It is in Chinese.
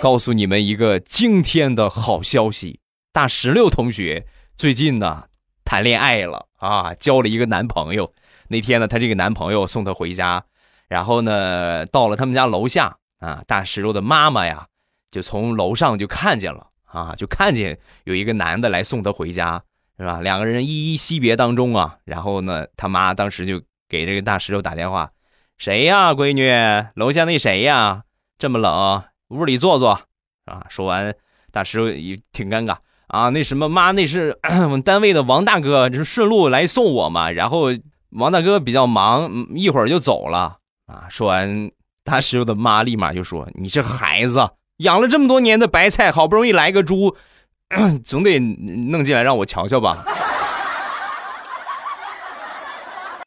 告诉你们一个惊天的好消息，大石榴同学最近呢谈恋爱了啊，交了一个男朋友。那天呢，她这个男朋友送她回家，然后呢，到了他们家楼下啊，大石榴的妈妈呀，就从楼上就看见了啊，就看见有一个男的来送她回家，是吧？两个人依依惜别当中啊，然后呢，他妈当时就给这个大石榴打电话：“谁呀，闺女？楼下那谁呀？这么冷。”屋里坐坐，啊！说完，大师傅也挺尴尬啊。那什么，妈，那是 我们单位的王大哥，就是顺路来送我嘛。然后王大哥比较忙，一会儿就走了啊。说完，大师傅的妈立马就说：“你这孩子，养了这么多年的白菜，好不容易来个猪，总得弄进来让我瞧瞧吧。”